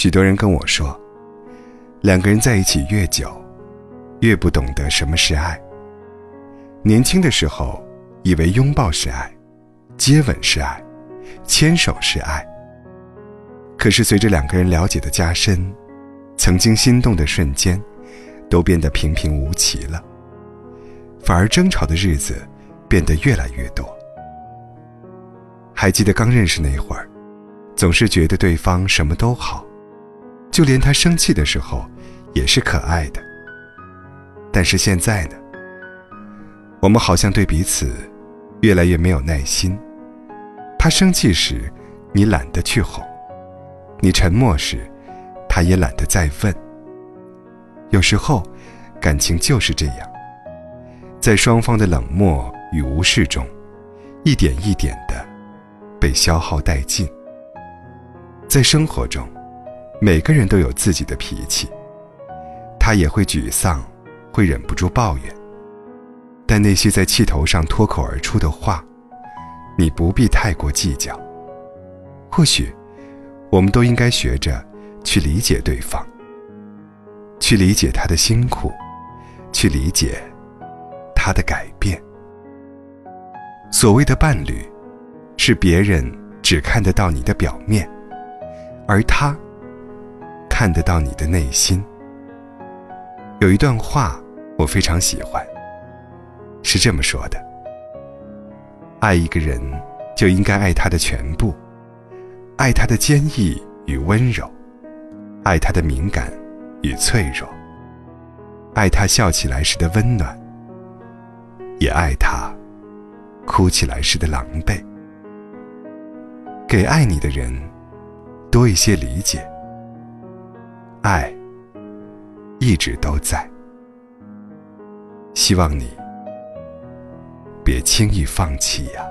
许多人跟我说，两个人在一起越久，越不懂得什么是爱。年轻的时候，以为拥抱是爱，接吻是爱，牵手是爱。可是随着两个人了解的加深，曾经心动的瞬间，都变得平平无奇了。反而争吵的日子，变得越来越多。还记得刚认识那会儿，总是觉得对方什么都好。就连他生气的时候，也是可爱的。但是现在呢？我们好像对彼此越来越没有耐心。他生气时，你懒得去哄；你沉默时，他也懒得再问。有时候，感情就是这样，在双方的冷漠与无视中，一点一点的被消耗殆尽。在生活中。每个人都有自己的脾气，他也会沮丧，会忍不住抱怨。但那些在气头上脱口而出的话，你不必太过计较。或许，我们都应该学着去理解对方，去理解他的辛苦，去理解他的改变。所谓的伴侣，是别人只看得到你的表面，而他。看得到你的内心。有一段话我非常喜欢，是这么说的：爱一个人，就应该爱他的全部，爱他的坚毅与温柔，爱他的敏感与脆弱，爱他笑起来时的温暖，也爱他哭起来时的狼狈。给爱你的人多一些理解。爱一直都在，希望你别轻易放弃呀。